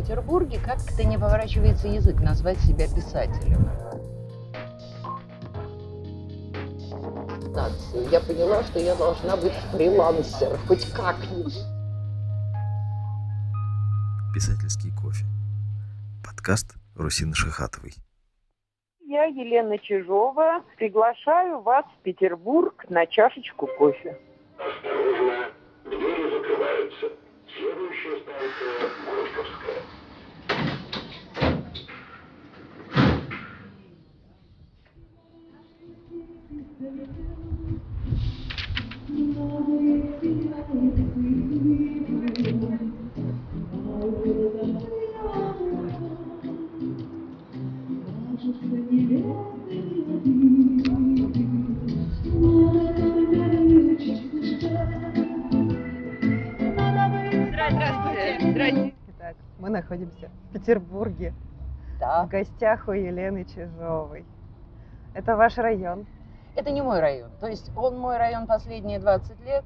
Петербурге как-то не поворачивается язык назвать себя писателем. Я поняла, что я должна быть фрилансер, хоть как-нибудь. Писательский кофе. Подкаст Русины Шихатовой. Я, Елена Чижова, приглашаю вас в Петербург на чашечку кофе. Осторожно, двери закрываются. Следующая станция Горьковская. Находимся в Петербурге, Да. в гостях у Елены Чижовой. Это ваш район. Это не мой район. То есть он мой район последние 20 лет,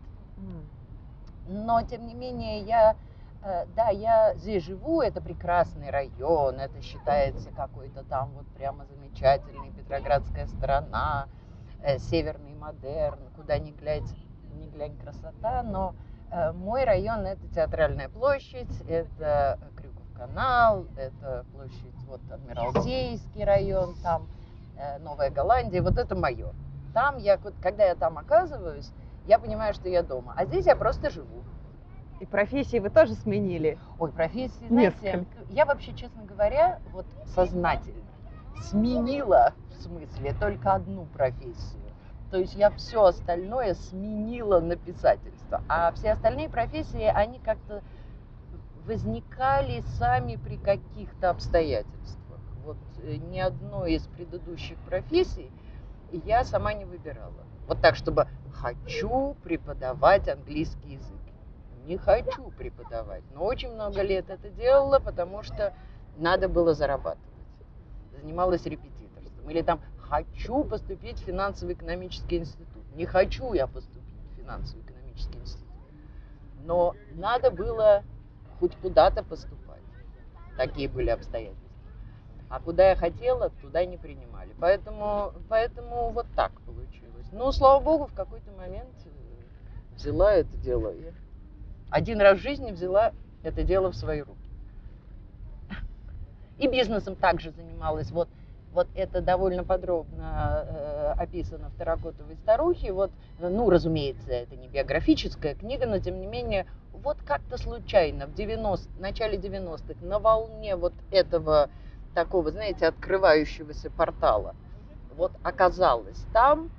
но тем не менее я, э, да, я здесь живу, это прекрасный район, это считается какой-то там вот прямо замечательный Петроградская сторона, э, северный модерн, куда ни глянь, ни глянь красота, но э, мой район это Театральная площадь, это канал, это площадь вот Адмиралтейский район, там э, Новая Голландия, вот это мое. Там я, когда я там оказываюсь, я понимаю, что я дома. А здесь я просто живу. И профессии вы тоже сменили. Ой, профессии, знаете, Несколько. я вообще, честно говоря, вот сознательно сменила, в смысле, только одну профессию. То есть я все остальное сменила на писательство. А все остальные профессии, они как-то возникали сами при каких-то обстоятельствах. Вот э, ни одной из предыдущих профессий я сама не выбирала. Вот так, чтобы хочу преподавать английский язык. Не хочу преподавать, но очень много лет это делала, потому что надо было зарабатывать. Занималась репетиторством. Или там хочу поступить в финансово-экономический институт. Не хочу я поступить в финансово-экономический институт. Но надо было хоть куда-то поступать. Такие были обстоятельства. А куда я хотела, туда не принимали. Поэтому, поэтому вот так получилось. Ну, слава богу, в какой-то момент э, взяла это дело. Я один раз в жизни взяла это дело в свои руки. И бизнесом также занималась. Вот, вот это довольно подробно э, описано в «Таракотовой старухе». Вот, ну, разумеется, это не биографическая книга, но тем не менее, вот как-то случайно в 90, начале 90-х на волне вот этого такого, знаете, открывающегося портала, вот оказалась там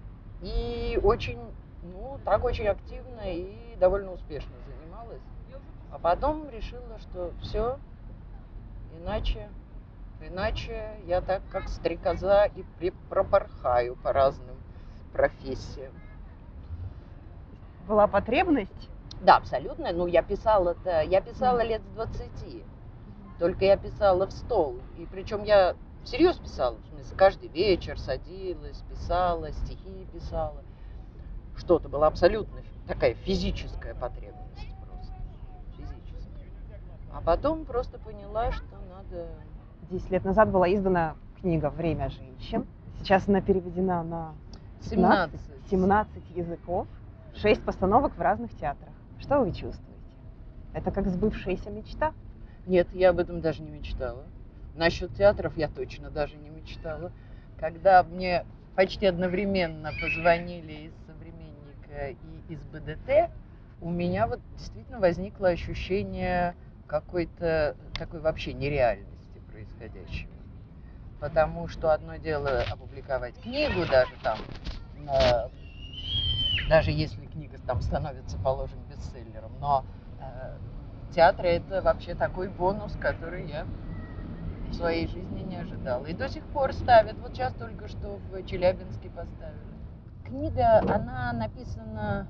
и очень, ну, так очень активно и довольно успешно занималась. А потом решила, что все, иначе, иначе я так как стрекоза и пропорхаю по разным профессиям. Была потребность. Да, абсолютно. Ну, я писала-то, я писала лет с 20. Только я писала в стол. И причем я всерьез писала. В смысле, каждый вечер садилась, писала, стихи писала. Что-то была абсолютно такая физическая потребность просто. Физическая. А потом просто поняла, что надо... 10 лет назад была издана книга «Время женщин». Сейчас она переведена на 17. 17 языков, 6 постановок в разных театрах. Что вы чувствуете? Это как сбывшаяся мечта? Нет, я об этом даже не мечтала. Насчет театров я точно даже не мечтала. Когда мне почти одновременно позвонили из «Современника» и из БДТ, у меня вот действительно возникло ощущение какой-то такой вообще нереальности происходящего. Потому что одно дело опубликовать книгу даже там, даже если книга там становится, положим, но э, театр это вообще такой бонус, который я в своей жизни не ожидала. И до сих пор ставят. Вот сейчас только что в Челябинске поставили. Книга, она написана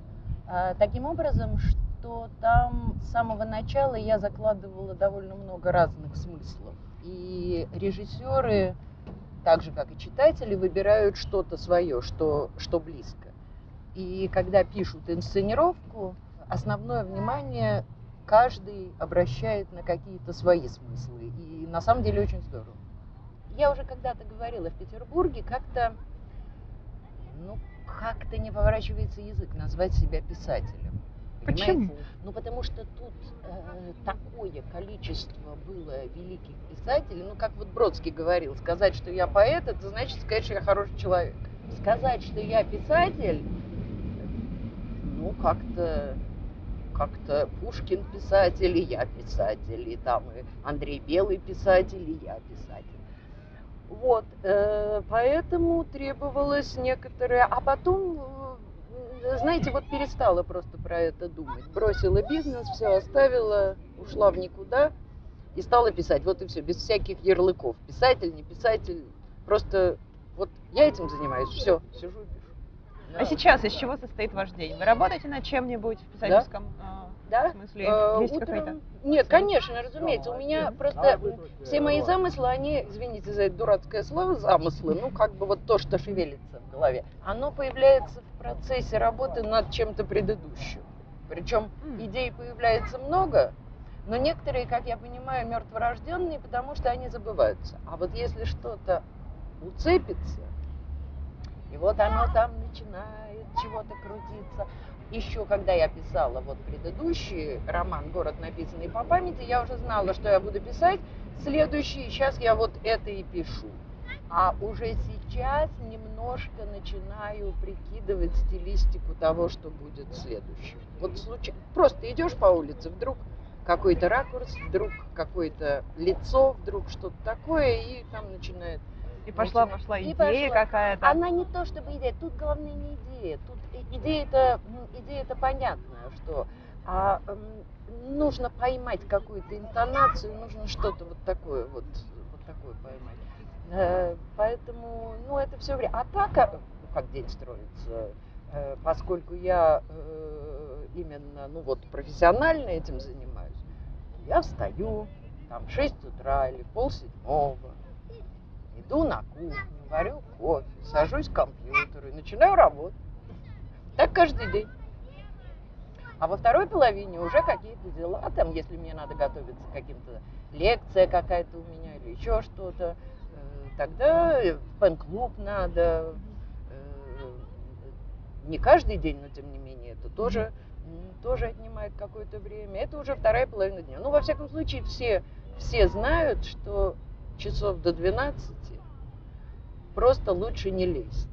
э, таким образом, что там с самого начала я закладывала довольно много разных смыслов. И режиссеры, так же как и читатели, выбирают что-то свое, что, что близко. И когда пишут инсценировку, основное внимание каждый обращает на какие-то свои смыслы. И на самом деле очень здорово. Я уже когда-то говорила в Петербурге, как-то, ну, как-то не поворачивается язык назвать себя писателем. Понимаете? Почему? Ну, потому что тут э, такое количество было великих писателей. Ну, как вот Бродский говорил, сказать, что я поэт, это значит сказать, что я хороший человек. Сказать, что я писатель, ну, как-то как-то Пушкин писатель, и я писатель, и там и Андрей Белый писатель, и я писатель. Вот, э, поэтому требовалось некоторое... А потом, э, знаете, вот перестала просто про это думать. Бросила бизнес, все оставила, ушла в никуда и стала писать. Вот и все, без всяких ярлыков. Писатель, не писатель. Просто вот я этим занимаюсь, все, сижу и А сейчас из чего состоит ваш день? Вы работаете над чем-нибудь в писательском а, Да? смысле? Э, Есть утром- какая-то? Нет, конечно, разумеется. У меня просто все мои замыслы, они, извините за это дурацкое слово, замыслы, ну, как бы вот то, что шевелится в голове, оно появляется в процессе работы над чем-то предыдущим. Причем идей появляется много, но некоторые, как я понимаю, мертворожденные, потому что они забываются. А вот если что-то уцепится, и вот оно там начинает чего-то крутиться. Еще когда я писала вот предыдущий роман «Город, написанный по памяти», я уже знала, что я буду писать следующий. Сейчас я вот это и пишу. А уже сейчас немножко начинаю прикидывать стилистику того, что будет следующим. Вот случай... просто идешь по улице, вдруг какой-то ракурс, вдруг какое-то лицо, вдруг что-то такое, и там начинает И пошла, начинает- пошла и идея пошла. какая-то. она не то чтобы идея, тут главное не идея. Тут и- идея-то, м, идея-то понятная, что а, м, нужно поймать какую-то интонацию, нужно что-то вот такое вот, вот такое поймать. Э, Поэтому, ну, это все время. А так, а, ну, как день строится, э, поскольку я э, именно, ну вот, профессионально этим занимаюсь, я встаю там в 6 утра или в полседьмого, иду на кухню, варю кофе, сажусь к компьютеру и начинаю работать. Так каждый день. А во второй половине уже какие-то дела, там, если мне надо готовиться к каким-то лекция какая-то у меня или еще что-то, э, тогда в фэн-клуб надо. э, Не каждый день, но тем не менее, это тоже, тоже отнимает какое-то время. Это уже вторая половина дня. Ну, во всяком случае, все, все знают, что часов до 12 просто лучше не лезть.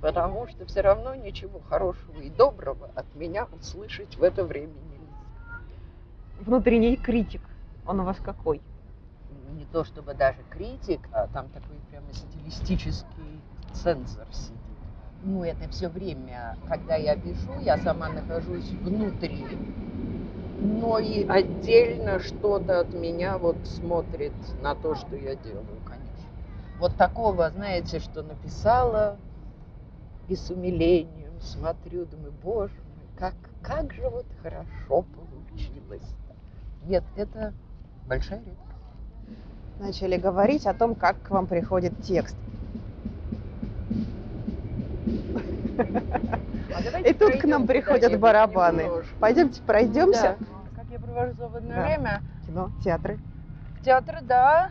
Потому что все равно ничего хорошего и доброго от меня услышать в это время нельзя. Внутренний критик. Он у вас какой? Не то чтобы даже критик, а там такой прямо стилистический цензор сидит. Ну, это все время, когда я пишу, я сама нахожусь внутри, но и отдельно что-то от меня вот смотрит на то, что я делаю. Вот такого, знаете, что написала, и с умилением смотрю, думаю, боже мой, как, как же вот хорошо получилось. Нет, это большая редкость. Начали говорить о том, как к вам приходит текст. А И тут к нам приходят барабаны. немножко. Пойдемте пройдемся. Да. Как я провожу свободное Да. время? Кино, театры. В театр, да.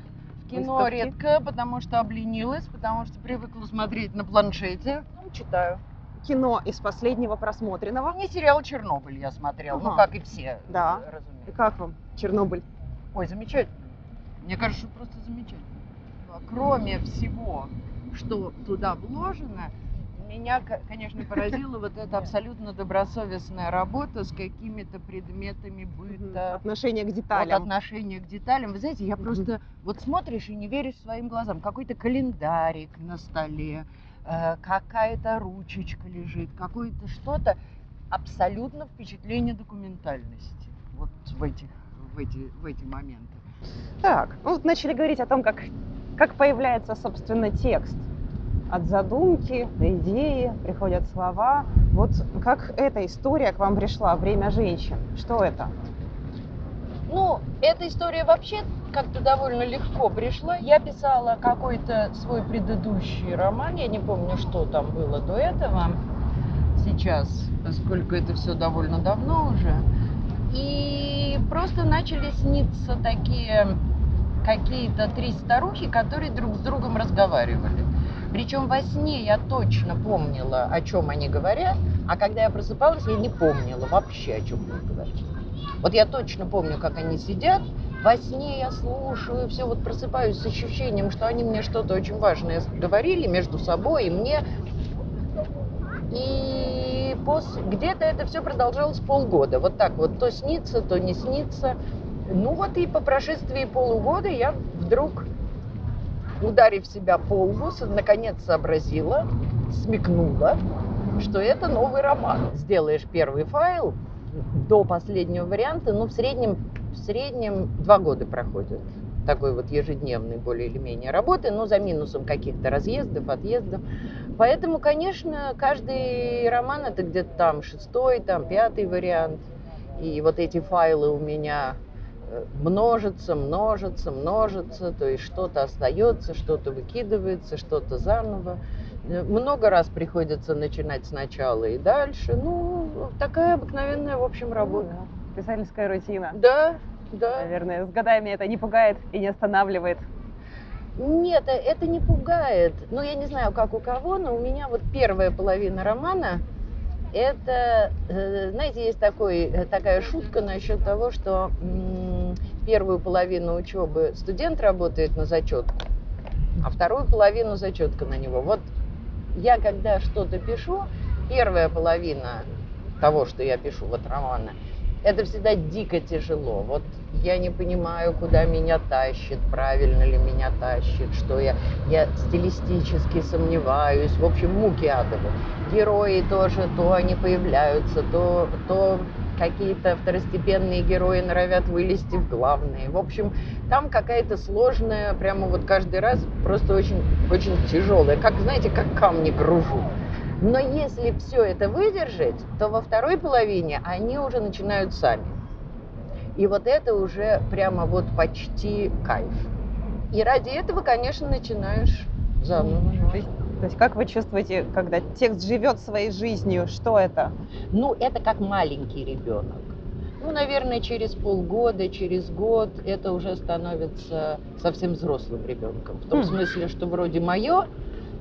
Кино Выставки? редко, потому что обленилась, потому что привыкла смотреть на планшете. Ну, читаю. Кино из последнего просмотренного. Не сериал «Чернобыль» я смотрела, ну, Ага. как и все, Да. э, И разумеется. как вам Чернобыль? Ой, замечательно. Мне кажется, что просто замечательно. Кроме всего, что туда вложено, меня, конечно, поразила вот эта абсолютно добросовестная работа с какими-то предметами быта, Отношение к вот деталям. отношение к деталям. Вы знаете, я просто вот смотришь и не веришь своим глазам. Какой-то календарик на столе, э, какая-то ручечка лежит, какое-то что-то. Абсолютно впечатление документальности. Вот в, этих, в, эти, в эти моменты. Так, ну вот начали говорить о том, как, как появляется, собственно, текст. От задумки до идеи приходят слова. Вот как эта история к вам пришла, «Время женщин». Что это? Ну, эта история вообще как-то довольно легко пришла. Я писала какой-то свой предыдущий роман, я не помню, что там было до этого сейчас, поскольку это все довольно давно уже. И просто начали сниться такие какие-то три старухи, которые друг с другом разговаривали. Причем во сне я точно помнила, о чем они говорят, а когда я просыпалась, я не помнила вообще, о чем они говорят. Вот я точно помню, как они сидят, во сне я слушаю, все вот просыпаюсь с ощущением, что они мне что-то очень важное говорили между собой и мне. И после... где-то это все продолжалось полгода. Вот так вот, то снится, то не снится. Ну вот и по прошествии полугода я вдруг, ударив себя по лбу, наконец сообразила, смекнула, что это новый роман. Сделаешь первый файл до последнего варианта, ну в среднем, в среднем два года проходит такой вот ежедневной более или менее работы, но за минусом каких-то разъездов, отъездов. Поэтому, конечно, каждый роман это где-то там шестой, там пятый вариант. И вот эти файлы у меня множатся, множатся, множатся, то есть что-то остается, что-то выкидывается, что-то заново. Э, Много раз приходится начинать сначала и дальше. Ну, такая обыкновенная, в общем, работа. Ну да, Писательская рутина. Да, да. Наверное, с годами это не пугает и не останавливает. Нет, э, это не пугает. Ну, я не знаю, как у кого, но у меня вот первая половина романа, это, э, знаете, есть такой, э, такая шутка насчет того, что первую половину учебы студент работает на зачетку, а вторую половину зачетка на него. Вот я, когда что-то пишу, первая половина того, что я пишу, вот романа, это всегда дико тяжело. Вот я не понимаю, куда меня тащит, правильно ли меня тащит, что я, я стилистически сомневаюсь. В общем, муки адовы. Герои тоже, то они появляются, то, то какие-то второстепенные герои норовят вылезти в главные. В общем, там какая-то сложная, прямо вот каждый раз просто очень, очень тяжелая. Как, знаете, как камни гружу. Но если все это выдержать, то во второй половине они уже начинают сами. И вот это уже прямо вот почти кайф. И ради этого, конечно, начинаешь заново. То есть, то есть как вы чувствуете, когда текст живет своей жизнью, что это? Ну, это как маленький ребенок. Ну, наверное, через полгода, через год это уже становится совсем взрослым ребенком. В том Хм. смысле, что вроде мое,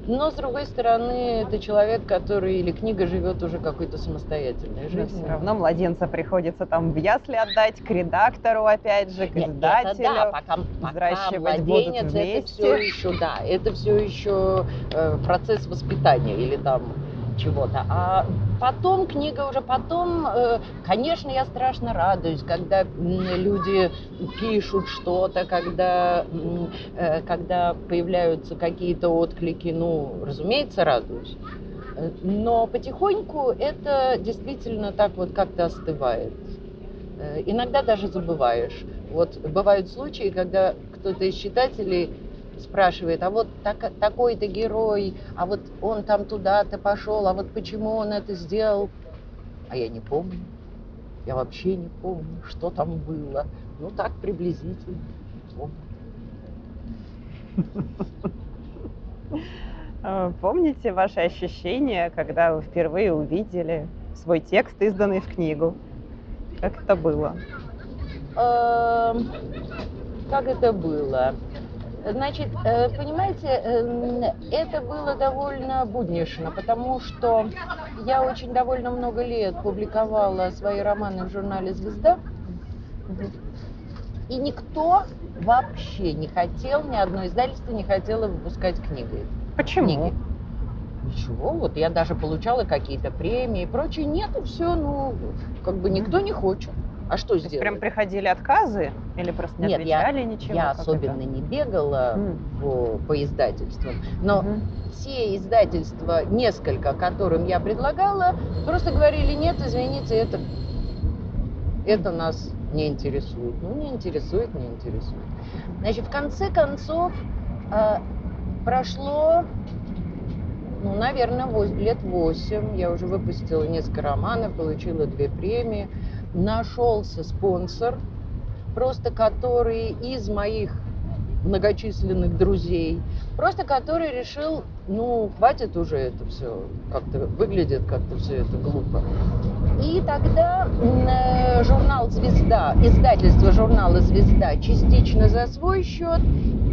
но с другой стороны, это человек, который или книга живет уже какой-то самостоятельной Но жизнью. все равно младенца приходится там в ясли отдать, к редактору опять же, к Нет, издателю. Это да, пока, пока взращивать будут младенец, это вместе. все еще, да, это все еще э, процесс воспитания или там чего-то. А потом книга уже потом, э, конечно, я страшно радуюсь, когда люди пишут что-то, когда, э, когда появляются какие-то отклики, ну, разумеется, радуюсь. Но потихоньку это действительно так вот как-то остывает. Э, Иногда даже забываешь. Вот бывают случаи, когда кто-то из читателей спрашивает, а вот так- такой-то герой, а вот он там туда-то пошел, а вот почему он это сделал? А я не помню. Я вообще не помню, что там было. Ну так приблизительно. помню. Э, Помните ваши ощущения, когда вы впервые увидели свой текст, изданный в книгу? Как это было? Эм, Как это было? Значит, э, понимаете, эм, это было довольно буднично, потому что я очень довольно много лет публиковала свои романы в журнале «Звезда», и никто вообще не хотел, ни одно издательство не хотело выпускать книги. Почему? Книги. Ничего, вот я даже получала какие-то премии и прочее. Нет, и все, ну, как бы никто не хочет. А что сделать? прям приходили отказы или просто не Нет, я- отвечали ничего? Я особенно это? не бегала М. по, по издательствам, но Мгм. те издательства, несколько, которым я предлагала, просто говорили, нет, извините, это, это нас не интересует. Ну, не интересует, не интересует. Значит, в конце концов, э, прошло, ну, наверное, вось- лет восемь. Я уже выпустила несколько романов, получила две премии. Нашелся спонсор, просто который из моих многочисленных друзей, просто который решил, ну, хватит уже это все, как-то выглядит как-то все это глупо. И тогда э, журнал «Звезда», издательство журнала «Звезда» частично за свой счет,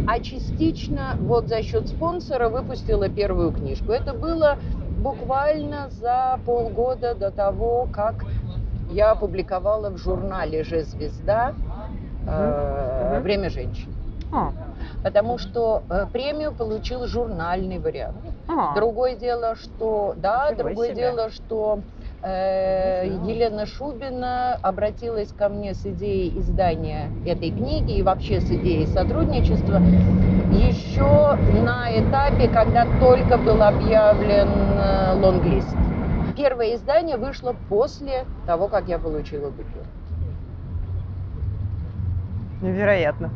а частично вот за счет спонсора выпустила первую книжку. Это было буквально за полгода до того, как я опубликовала в журнале же «Звезда» э. «Время женщин». А, Потому что э, премию получил журнальный вариант. а, Другое дело, что да, Ничего другое себе. дело, что э. Елена Шубина обратилась ко мне с идеей издания этой книги и вообще с идеей сотрудничества еще на этапе, когда только был объявлен э, лонглист. Первое издание вышло после того, как я получила диплом. невероятно.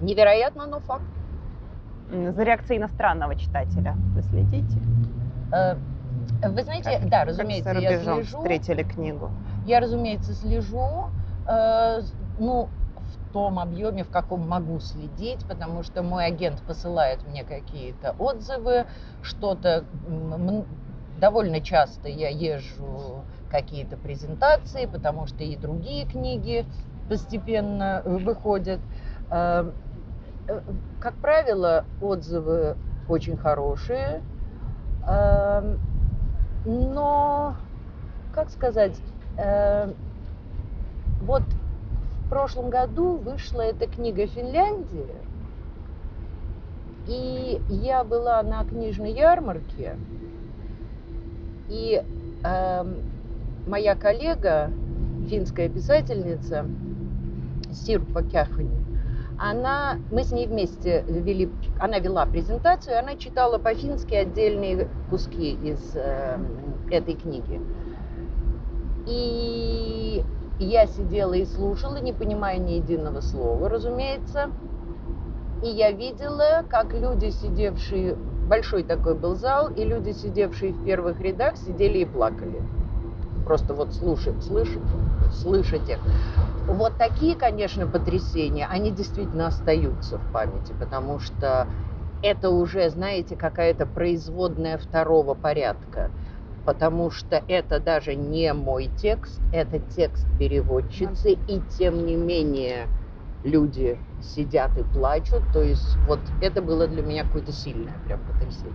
Невероятно, но факт. За реакцией иностранного читателя вы следите? Э, Вы знаете, Как- да, как разумеется, за я слежу. встретили книгу. Я, разумеется, слежу, э, ну, в том объеме, в каком могу следить, потому что мой агент посылает мне какие-то отзывы, что-то довольно часто я езжу какие-то презентации, потому что и другие книги постепенно э, выходят. Э, э, Как правило, отзывы очень хорошие, но, как сказать, вот в прошлом году вышла эта книга «Финляндия», и я была на книжной ярмарке, и эм, моя коллега, финская писательница Сирпа Кяхани, она, мы с ней вместе вели, она вела презентацию, она читала по-фински отдельные куски из э, этой книги. И я сидела и слушала, не понимая ни единого слова, разумеется. И я видела, как люди, сидевшие, большой такой был зал, и люди, сидевшие в первых рядах, сидели и плакали. Просто вот слушать, слышать, их. Вот такие, конечно, потрясения, они действительно остаются в памяти, потому что это уже, знаете, какая-то производная второго порядка. Потому что это даже не мой текст, это текст переводчицы, и тем не менее люди сидят и плачут. То есть вот это было для меня какое-то сильное прям потрясение.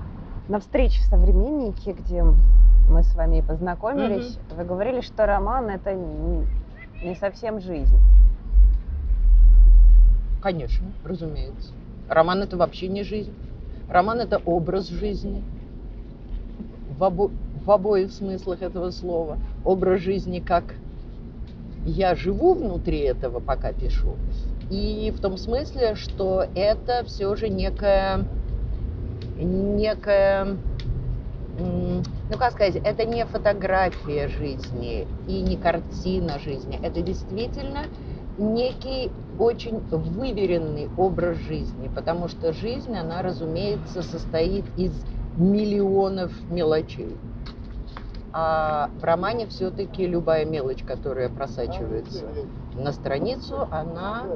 На встрече в «Современнике», где мы с вами познакомились, вы говорили, что роман – это н- не совсем жизнь. Конечно, разумеется. Роман это вообще не жизнь. Роман это образ жизни. В, обо- в обоих смыслах этого слова. Образ жизни как я живу внутри этого, пока пишу. И в том смысле, что это все же некая, некая, ну как сказать, это не фотография жизни и не картина жизни. Это действительно некий очень выверенный образ жизни, потому что жизнь, она, разумеется, состоит из миллионов мелочей. А в романе все-таки любая мелочь, которая просачивается на страницу, она,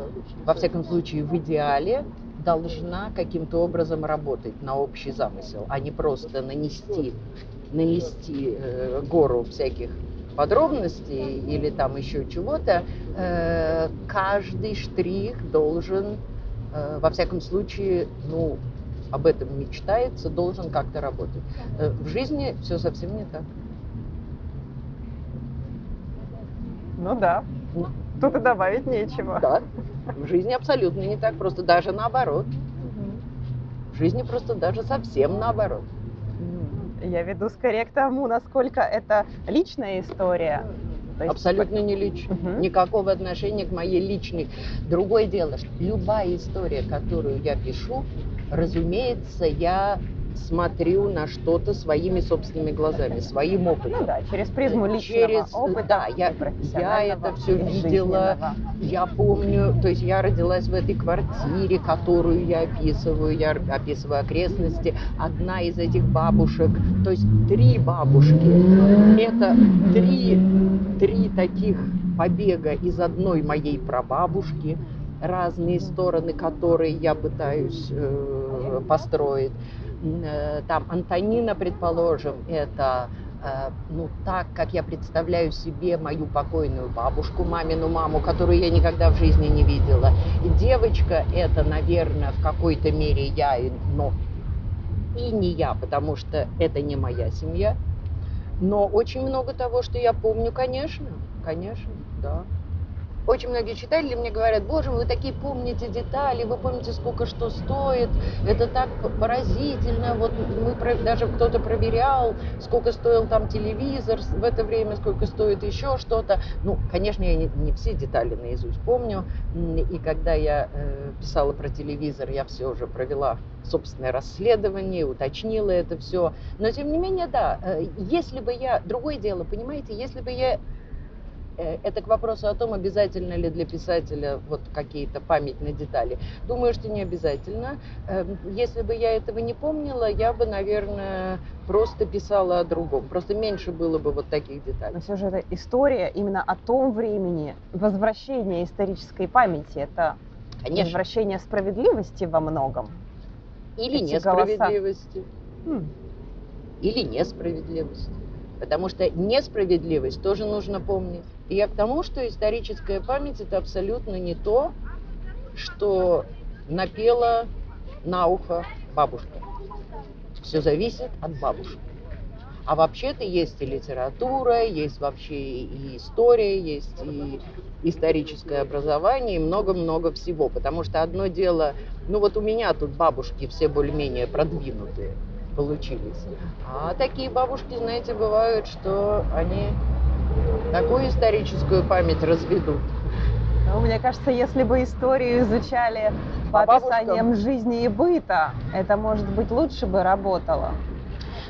во всяком случае, в идеале должна каким-то образом работать на общий замысел, а не просто нанести, нанести э, гору всяких подробностей или там еще чего-то, э, каждый штрих должен, э, во всяком случае, ну, об этом мечтается, должен как-то работать. Э, в жизни все совсем не так. Ну да, тут и добавить нечего. Да, в жизни абсолютно не так, просто даже наоборот. В жизни просто даже совсем наоборот. Я веду скорее к тому, насколько это личная история. То есть Абсолютно не лично. Мгм. Никакого отношения к моей личной. Другое дело, что любая история, которую я пишу, разумеется, я смотрю на что-то своими собственными глазами, своим опытом. Ну да, через призму личного Через- опыта. да, я- я это всё и видела. Я помню, то есть я родилась в этой квартире, которую я описываю, я описываю окрестности. Одна из этих бабушек, то есть три бабушки, это три, три таких побега из одной моей прабабушки, разные стороны, которые я пытаюсь э, построить. Э, Там Антонина, предположим, это э, ну, так, как я представляю себе мою покойную бабушку, мамину маму, которую я никогда в жизни не видела. И девочка это, наверное, в какой-то мере я, но и не я, потому что это не моя семья. Но очень много того, что я помню, конечно, конечно, да. Очень многие читатели мне говорят, боже вы такие помните детали, вы помните, сколько что стоит, это так поразительно, вот мы даже кто-то проверял, сколько стоил там телевизор в это время, сколько стоит еще что-то. Ну, конечно, я не, не все детали наизусть помню, и когда я э, писала про телевизор, я все уже провела собственное расследование, уточнила это все. Но тем не менее, да, э, если бы я, другое дело, понимаете, если бы я Это к вопросу о том, обязательно ли для писателя вот какие-то памятные детали. Думаю, что не обязательно. Эм, Если бы я этого не помнила, я бы, наверное, просто писала о другом. Просто меньше было бы вот таких деталей. Но все же это история именно о том времени, возвращение исторической памяти. Это Конечно. возвращение справедливости во многом. Или эти голоса. несправедливости. М, Или несправедливости. Потому что несправедливость тоже нужно помнить. И я к тому, что историческая память это абсолютно не то, что напела на ухо бабушка. Все зависит от бабушки. А вообще-то есть и литература, есть вообще и история, есть и историческое образование, и много-много всего. Потому что одно дело, ну вот у меня тут бабушки все более-менее продвинутые получились. А такие бабушки, знаете, бывают, что они такую историческую память разведут. Ну, мне кажется, если бы историю изучали по По бабушкам. описаниям жизни и быта, это, может быть, лучше бы работало.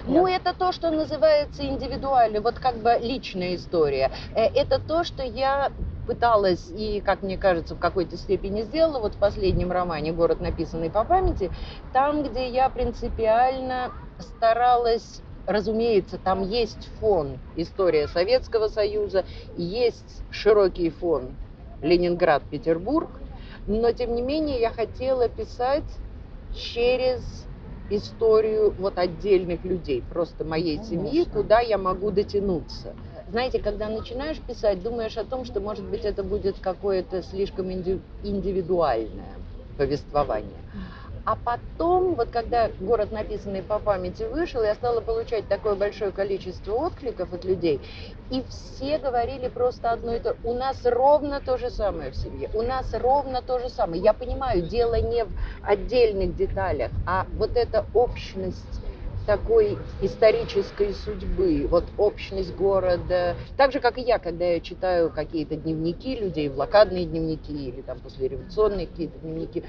Ну, это то, что называется индивидуально, вот как бы личная история. Э, Это то, что я пыталась и, как мне кажется, в какой-то степени сделала вот в последнем романе «Город, написанный по памяти», там, где я принципиально старалась Разумеется, там есть фон история Советского Союза, есть широкий фон Ленинград, Петербург, но тем не менее я хотела писать через историю вот отдельных людей, просто моей семьи, Конечно. куда я могу дотянуться. Знаете, когда начинаешь писать, думаешь о том, что, может быть, это будет какое-то слишком инди- индивидуальное повествование. А потом, вот когда город, написанный по памяти, вышел, я стала получать такое большое количество откликов от людей, и все говорили просто одно и то. У нас ровно то же самое в семье. У нас ровно то же самое. Я понимаю, дело не в отдельных деталях, а вот эта общность такой исторической судьбы, вот общность города. Так же, как и я, когда я читаю какие-то дневники людей, блокадные дневники или там послереволюционные какие-то дневники,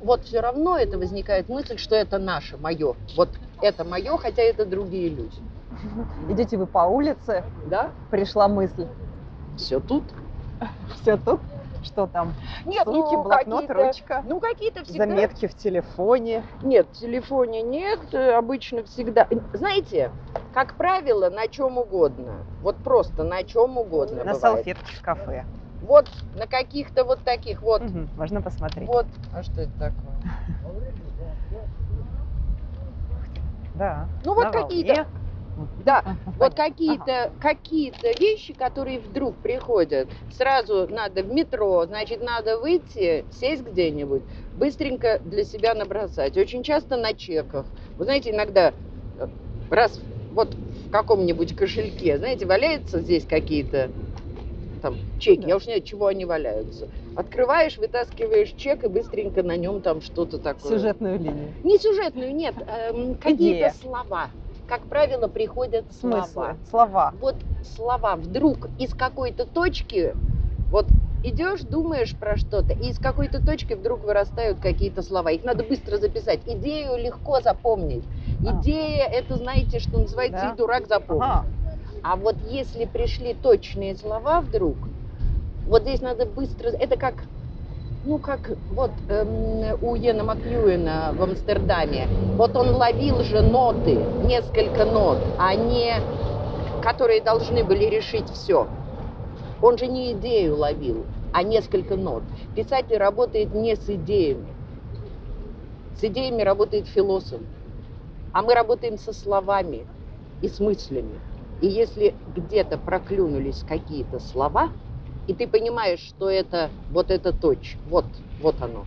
вот все равно это возникает мысль, что это наше, мое. Вот это мое, хотя это другие люди. Идете вы по улице, Да? пришла мысль. Все тут. Все тут? Что там? Нет, Сумки, ну, блокнот, ручка, Ну, какие-то всегда... заметки в телефоне. Нет, в телефоне нет, э, обычно всегда. Знаете, как правило, на чем угодно. Вот просто на чем угодно На бывает. салфетке в кафе. Вот на каких-то вот таких вот. Мгм, Можно посмотреть. Вот. А что это такое? Да. Ну, вот какие-то-. Да, Ага, вот какие-то какие-то вещи, которые вдруг приходят. Сразу надо в метро, значит, надо выйти, сесть где-нибудь, быстренько для себя набросать. Очень часто на чеках. Вы знаете, иногда э, раз вот в каком-нибудь кошельке, знаете, валяются здесь какие-то там чеки, Да. я уж не знаю, чего они валяются. Открываешь, вытаскиваешь чек и быстренько на нем там что-то такое. Сюжетную линию. Не сюжетную, нет, эм, какие-то слова. Как правило, приходят слова. Смыслы, слова. Вот слова вдруг из какой-то точки, вот идешь, думаешь про что-то, и из какой-то точки вдруг вырастают какие-то слова. Их надо быстро записать. Идею легко запомнить. А. Идея, это знаете, что называется, Да. и дурак запомнит. Ага. А вот если пришли точные слова вдруг, вот здесь надо быстро, это как, ну как вот эм, у Йена Макьюина в Амстердаме, вот он ловил же ноты, несколько нот, а не, которые должны были решить все. Он же не идею ловил, а несколько нот. Писатель работает не с идеями. С идеями работает философ. А мы работаем со словами и с мыслями. И если где-то проклюнулись какие-то слова, и ты понимаешь, что это вот эта точка, вот, вот оно,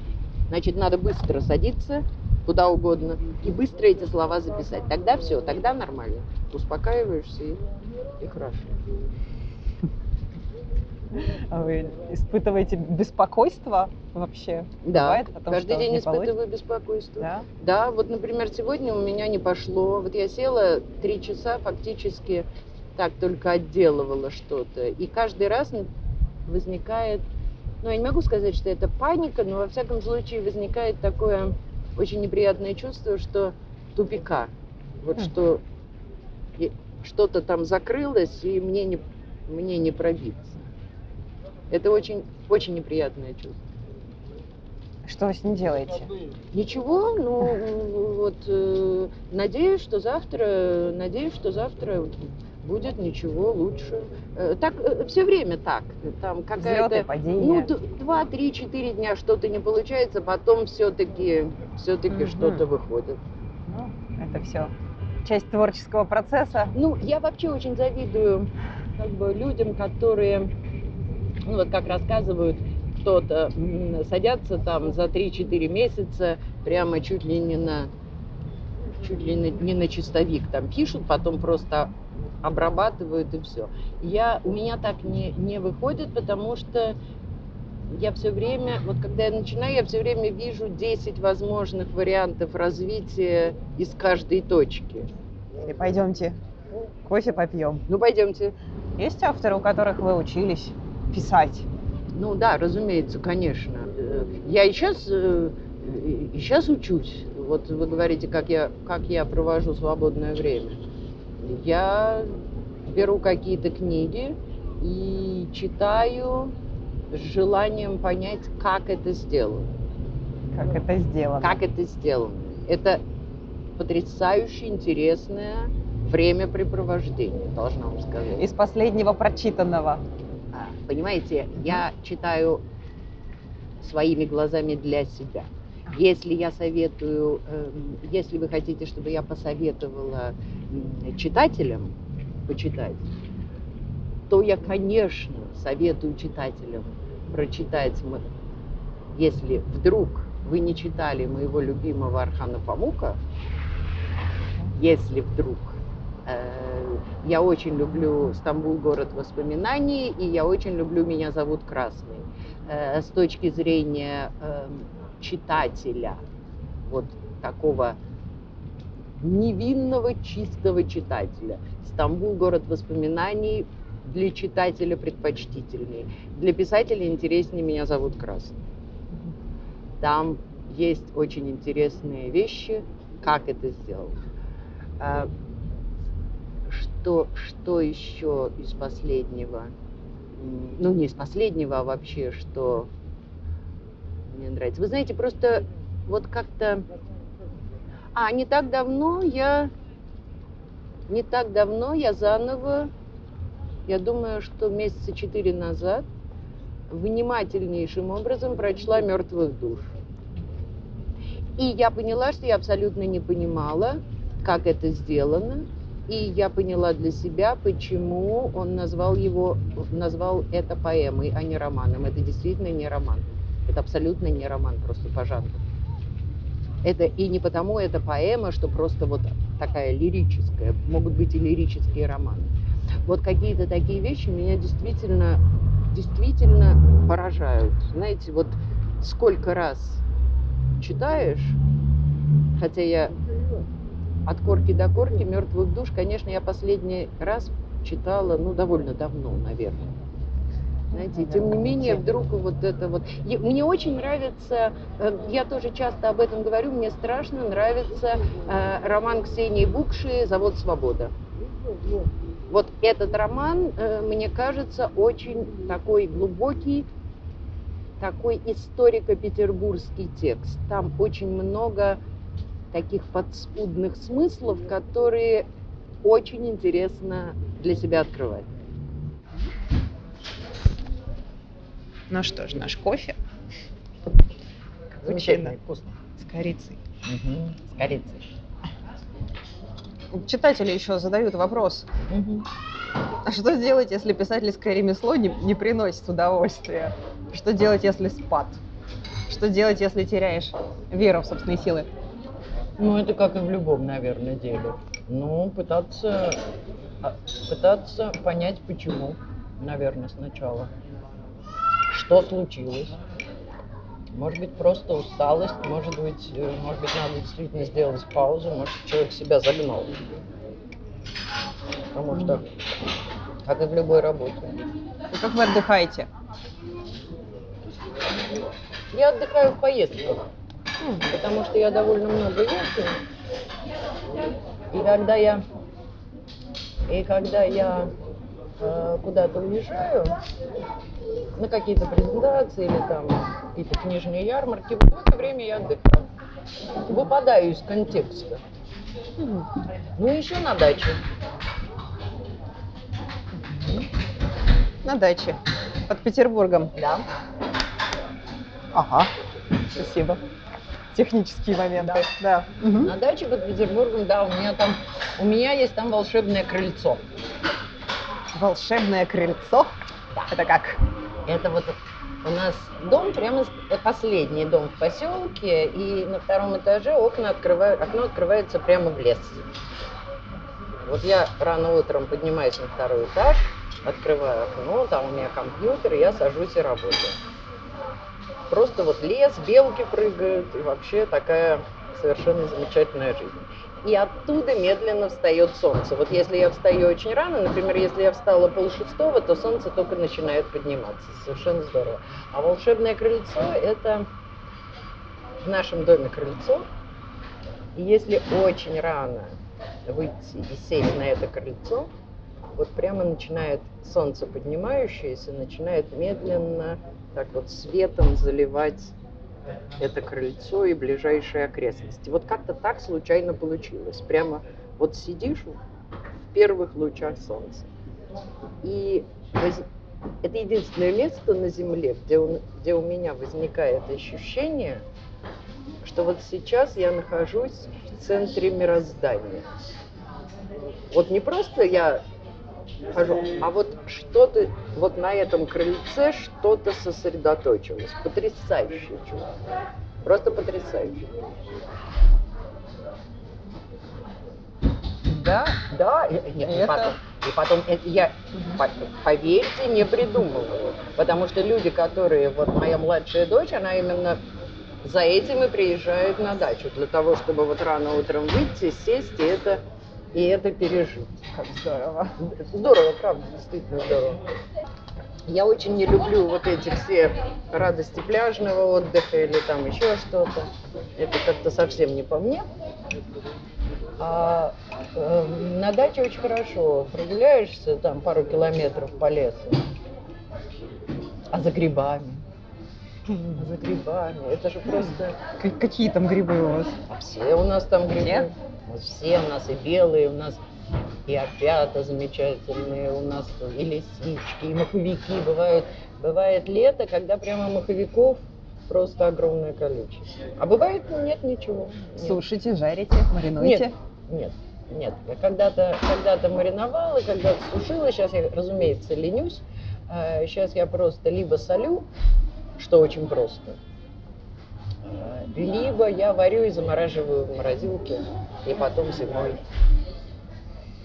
значит, надо быстро садиться куда угодно и быстро эти слова записать. Тогда все, тогда нормально. Успокаиваешься и, и хорошо. А вы испытываете беспокойство вообще? Да, Бывает о том, каждый что день не испытываю получится? беспокойство. Да? Да, вот, например, сегодня у меня не пошло. Вот я села три часа фактически так только отделывала что-то. И каждый раз возникает, ну, я не могу сказать, что это паника, но во всяком случае возникает такое очень неприятное чувство, что тупика. Вот Мгм. что что-то там закрылось, и мне не, мне не пробиться. Это очень, очень неприятное чувство. Что вы с ним делаете? Ничего, ну вот э, надеюсь, что завтра, надеюсь, что завтра будет ничего лучше. Э, так все время так, там какая-то, ну два, три, четыре дня что-то не получается, потом все-таки, все-таки Мгм. что-то выходит. Ну, это все часть творческого процесса. Ну, я вообще очень завидую как бы людям, которые, ну вот как рассказывают, кто-то садятся там за 3-4 месяца прямо чуть ли не на чуть ли не на чистовик там пишут, потом просто обрабатывают и все. Я, у меня так не, не выходит, потому что я все время, вот когда я начинаю, я все время вижу 10 возможных вариантов развития из каждой точки. Или пойдемте кофе попьем. Ну, пойдемте. Есть авторы, у которых вы учились писать? Ну да, разумеется, конечно. Я и сейчас, э, и сейчас учусь. Вот вы говорите, как я, как я провожу свободное время. Я беру какие-то книги и читаю с желанием понять, как это сделано. Как это сделано? Как это сделано. Это потрясающе интересное времяпрепровождение, должна вам сказать. Из последнего прочитанного. А, Понимаете, я читаю своими глазами для себя. Если я советую, эм, если вы хотите, чтобы я посоветовала читателям почитать, то я, конечно, советую читателям прочитать, если вдруг вы не читали моего любимого Архана Памука, если вдруг Э, Я очень люблю Стамбул, город воспоминаний, и я очень люблю «Меня зовут Красный». Э, С точки зрения эм, читателя, вот такого невинного, чистого читателя. Стамбул, город воспоминаний для читателя предпочтительней. Для писателя интереснее «Меня зовут Красный». Там есть очень интересные вещи, как это сделано. А, Что, что еще из последнего? Ну, не из последнего, а вообще, что мне нравится. Вы знаете, просто вот как-то... А, не так давно я... Не так давно я заново, я думаю, что месяца четыре назад, внимательнейшим образом прочла «Мертвых душ». И я поняла, что я абсолютно не понимала, как это сделано. И я поняла для себя, почему он назвал его, назвал это поэмой, а не романом. Это действительно не роман. Это абсолютно не роман, просто по жанру. Это и не потому это поэма, что просто вот такая лирическая. Могут быть и лирические романы. Вот какие-то такие вещи меня действительно, действительно поражают. Знаете, вот сколько раз читаешь, хотя я от корки до корки мертвых душ, конечно, я последний раз читала, ну, довольно давно, наверное. Знаете, и тем не менее, вдруг вот это вот... Мне очень нравится, э, я тоже часто об этом говорю, мне страшно нравится э, роман Ксении Букши «Завод Свобода». Вот этот роман, э, мне кажется, очень такой глубокий, такой историко-петербургский текст. Там очень много таких подспудных смыслов, которые очень интересно для себя открывать. Ну что ж, наш кофе. Капучино вкусно. с корицей. С корицей. читатели еще задают вопрос. Мгм. А что делать, если писательское ремесло не, не приносит удовольствия? Что делать, если спад? Что делать, если теряешь веру в собственные силы? Ну, это как и в любом, наверное, деле. Ну, пытаться, а, пытаться понять, почему, наверное, сначала. Что случилось? Может быть, просто усталость, может быть, э, может быть, надо действительно сделать паузу, может, человек себя загнал. Потому что, как и в любой работе. И как вы отдыхаете? Я отдыхаю в поездках, потому что я довольно много езжу. И когда я, и когда я куда-то уезжаю, на какие-то презентации или там какие-то книжные ярмарки, вот в это время я отдыхаю. Выпадаю из контекста. Ну, еще на даче. На даче. Под Петербургом. Да. Ага. Спасибо. Технические моменты. Да. Мгм. На даче под Петербургом, да, у меня там, у меня есть там волшебное крыльцо. Волшебное крыльцо. Это как? Это вот у нас дом, прямо э, последний дом в поселке, и на втором этаже окна открываю, окно открывается прямо в лес. Вот я рано утром поднимаюсь на второй этаж, открываю окно, там у меня компьютер, я сажусь и работаю. Просто вот лес, белки прыгают, и вообще такая совершенно замечательная жизнь. И оттуда медленно встает солнце. Вот если я встаю очень рано, например, если я встала полшестого, то солнце только начинает подниматься. Совершенно здорово. А волшебное крыльцо – это в нашем доме крыльцо. И если очень рано выйти и сесть на это крыльцо, вот прямо начинает солнце поднимающееся, начинает медленно так вот светом заливать это крыльцо и ближайшие окрестности. Вот как-то так случайно получилось. Прямо вот сидишь в первых лучах солнца. И это единственное место на Земле, где у, где у меня возникает ощущение, что вот сейчас я нахожусь в центре мироздания. Вот не просто я хожу, а вот что-то, вот на этом крыльце что-то сосредоточилось. Потрясающее чувство. Просто потрясающе. Да, да, и, нет, и Это- потом, и потом это я, по- поверьте, не придумываю. Потому что люди, которые, вот моя младшая дочь, она именно за этим и приезжает на дачу, для того, чтобы вот рано утром выйти, сесть и это, и это пережить. Как здорово. Здорово, правда, действительно здорово. Я очень не люблю вот эти все радости пляжного отдыха или там еще что-то. Это как-то совсем не по мне. А э, на даче очень хорошо. Прогуляешься там пару километров по лесу. А за грибами? За грибами. Это же просто... К- Какие там грибы у вас? А все у нас там грибы. Все? Вот все у нас и белые, у нас и опята замечательные, у нас и лисички, и маховики бывают. Бывает лето, когда прямо маховиков просто огромное количество. А бывает нет ничего. Нет. Сушите, жарите, маринуете? Нет, нет, нет. Я когда-то когда мариновала, когда-то сушила. Сейчас я, разумеется, ленюсь. Сейчас я просто либо солю, что очень просто, а, либо я варю и замораживаю в морозилке, и потом зимой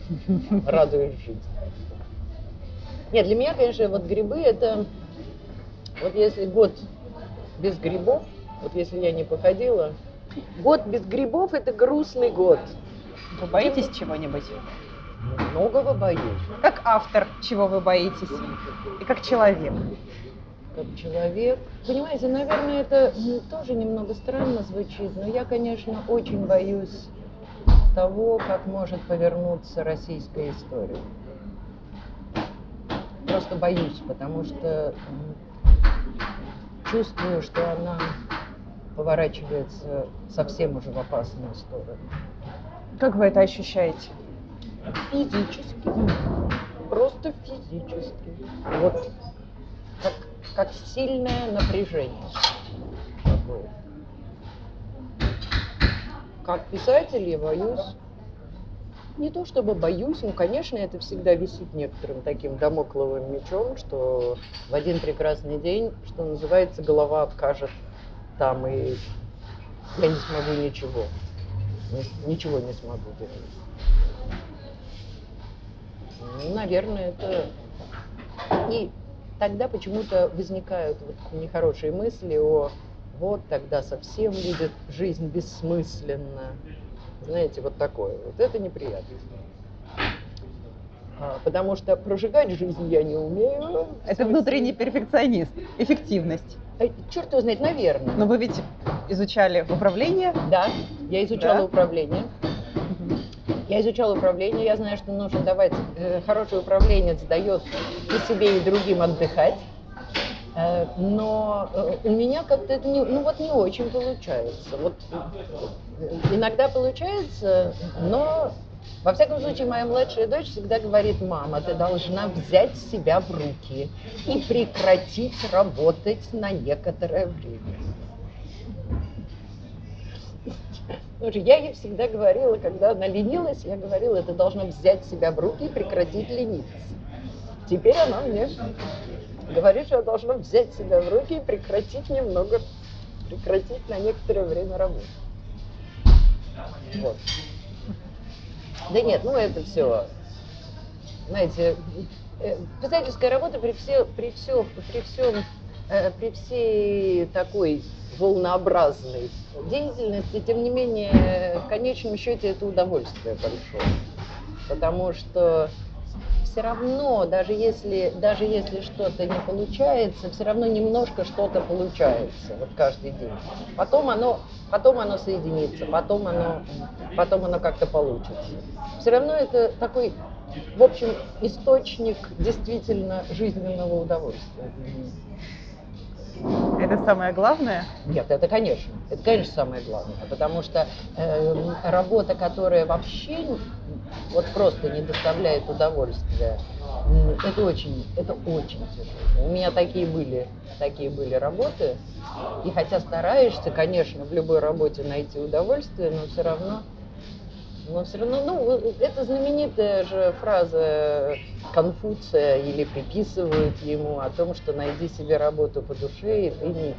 радуюсь жизни. Нет, для меня, конечно, вот грибы это... Вот если год без грибов, вот если я не походила, год без грибов это грустный год. Вы боитесь чего-нибудь? Многого боюсь. Как автор, чего вы боитесь? И как человек? Как человек. Понимаете, наверное, это тоже немного странно звучит, но я, конечно, очень боюсь того, как может повернуться российская история. Просто боюсь, потому что чувствую, что она поворачивается совсем уже в опасную сторону. Как вы это ощущаете? Физически. Просто физически. Вот как, сильное напряжение. Как писатель я боюсь не то чтобы боюсь, но, конечно, это всегда висит некоторым таким домокловым мечом, что в один прекрасный день, что называется, голова откажет там, и я не смогу ничего. Ни- Ничего не смогу делать. Ну, наверное, это... И тогда почему-то возникают вот нехорошие мысли о вот тогда совсем будет жизнь бессмысленна. Знаете, вот такое. Вот это неприятно. А, Потому что прожигать жизнь я не умею. Это внутренний перфекционист, эффективность. Черт его знает, наверное. Но вы ведь изучали управление. Да, я изучала Да? управление. Я изучала управление, я знаю, что нужно давать, э, хороший управленец дает и себе, и другим отдыхать. Э, но э, у меня как-то это не, ну вот не очень получается. Вот э, иногда получается, но во всяком случае моя младшая дочь всегда говорит, мама, ты должна взять себя в руки и прекратить работать на некоторое время. Я ей всегда говорила, когда она ленилась, я говорила, ты должна взять себя в руки и прекратить лениться. Теперь она мне говорит, что я должна взять себя в руки и прекратить немного, прекратить на некоторое время работу. Вот. Да нет, ну это все, знаете, э, писательская работа при все, при все, при всем, э, при всей такой волнообразной деятельности, тем не менее, в конечном счете это удовольствие большое. Потому что все равно, даже если, даже если что-то не получается, все равно немножко что-то получается вот каждый день. Потом оно, потом оно соединится, потом оно, потом оно как-то получится. Все равно это такой, в общем, источник действительно жизненного удовольствия. Это самое главное. Нет, это конечно, это конечно самое главное, потому что э, работа, которая вообще вот просто не доставляет удовольствия, это очень, это очень тяжело. У меня такие были, такие были работы, и хотя стараешься, конечно, в любой работе найти удовольствие, но все равно, но все равно, ну, это знаменитая же фраза Конфуция или приписывают ему о том, что найди себе работу по душе, и ты ни,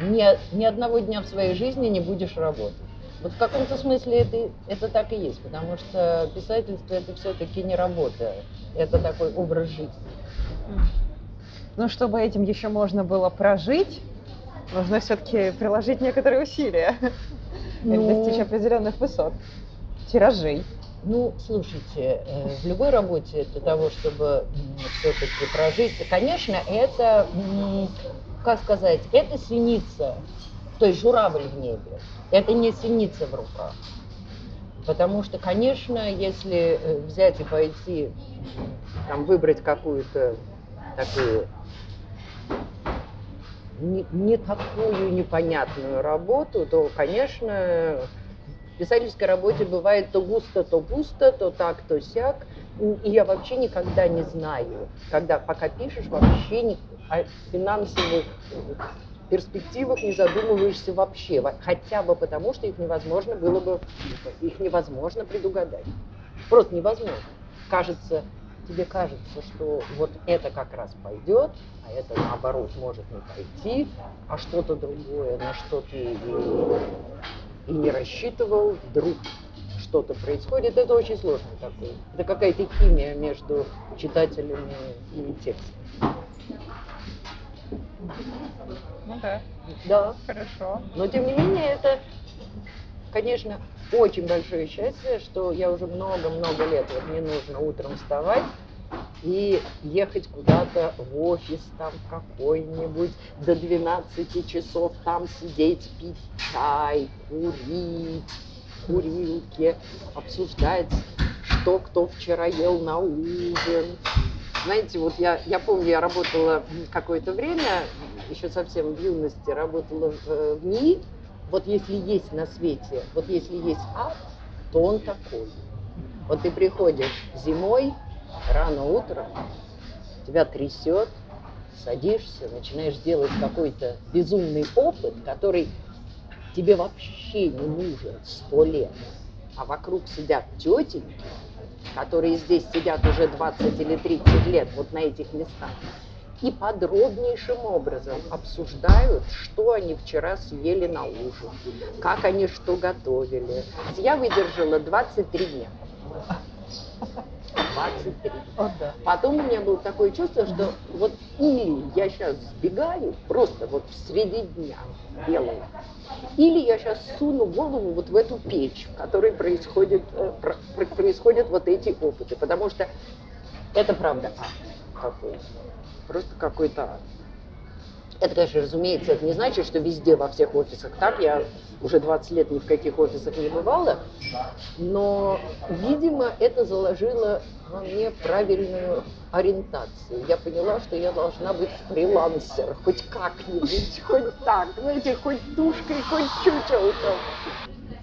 ни, ни одного дня в своей жизни не будешь работать. Вот в каком-то смысле это, это так и есть, потому что писательство это все-таки не работа, это такой образ жизни. Но чтобы этим еще можно было прожить, нужно все-таки приложить некоторые усилия Ну. достичь определенных высот, тиражей. Ну, слушайте, э, в любой работе для того, чтобы все-таки прожить, конечно, это, как сказать, это синица, то есть журавль в небе. Это не синица в руках. Потому что, конечно, если э, взять и пойти, там, выбрать какую-то такую не, не такую непонятную работу, то, конечно, писательской работе бывает то густо, то пусто, то так, то сяк. И я вообще никогда не знаю, когда пока пишешь, вообще не, о финансовых перспективах не задумываешься вообще, во- хотя бы потому, что их невозможно было бы, их невозможно предугадать. Просто невозможно. Кажется, тебе кажется, что вот это как раз пойдет, а это наоборот может не пойти, а что-то другое, на что ты и, не рассчитывал, вдруг что-то происходит, это очень сложно такое. Это какая-то химия между читателями и текстом. Ну да, Да, хорошо. но тем не менее это, конечно, очень большое счастье, что я уже много-много лет, вот мне нужно утром вставать и ехать куда-то в офис там какой-нибудь, до 12 часов там сидеть, пить чай, курить, курилки, обсуждать, что кто вчера ел на ужин. Знаете, вот я, я помню, я работала какое-то время, еще совсем в юности, работала в, э, в НИИ. Вот если есть на свете, вот если есть ад, то он такой. Вот ты приходишь зимой, рано утром, тебя трясет, садишься, начинаешь делать какой-то безумный опыт, который тебе вообще не нужен сто лет. а вокруг сидят тетеньки, которые здесь сидят уже 20 или 30 лет, вот на этих местах, и подробнейшим образом обсуждают, что они вчера съели на ужин, как они что готовили. Я выдержала 23 дня. 23. О, да. Потом у меня было такое чувство, что вот или я сейчас сбегаю, просто вот среди дня делаю, или я сейчас суну голову вот в эту печь, в которой происходит, э, про- про- происходят вот эти опыты. Потому что это правда ад какой-то. Просто какой-то ад. Это, конечно, разумеется, это не значит, что везде, во всех офисах так. Я уже 20 лет ни в каких офисах не бывала. Но, видимо, это заложило во мне правильную ориентацию. Я поняла, что я должна быть фрилансер, хоть как-нибудь, хоть так, знаете, хоть тушкой, хоть чучелком.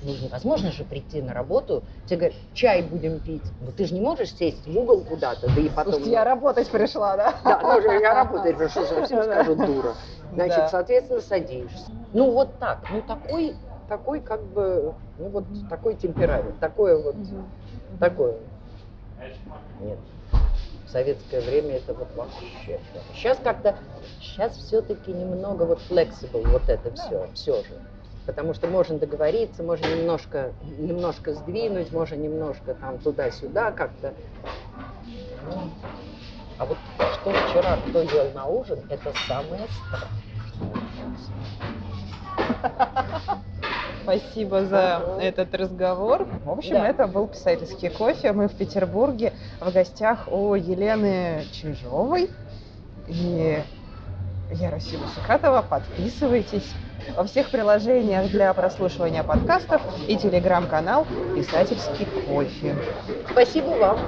Ну, невозможно же прийти на работу, тебе говорят, чай будем пить. Ну, ты же не можешь сесть в угол куда-то, да и потом... Слушайте, я работать пришла, да? Да, ну, я работаю, потому что совсем Да. скажут дура. Значит, соответственно, садишься. Ну, вот так, ну, такой, такой как бы, ну, вот такой темперамент, такое вот, такое. Нет. В советское время это вот вообще. Сейчас как-то, сейчас все-таки немного вот flexible вот это все, все же. Потому что можно договориться, можно немножко, немножко сдвинуть, можно немножко там туда-сюда как-то. А вот что вчера кто ел на ужин, это самое страшное. Спасибо за этот разговор. В общем, Да. это был писательский кофе. Мы в Петербурге в гостях у Елены Чижовой. И я Расима Шихатова. Подписывайтесь во всех приложениях для прослушивания подкастов и телеграм-канал «Писательский кофе». Спасибо вам.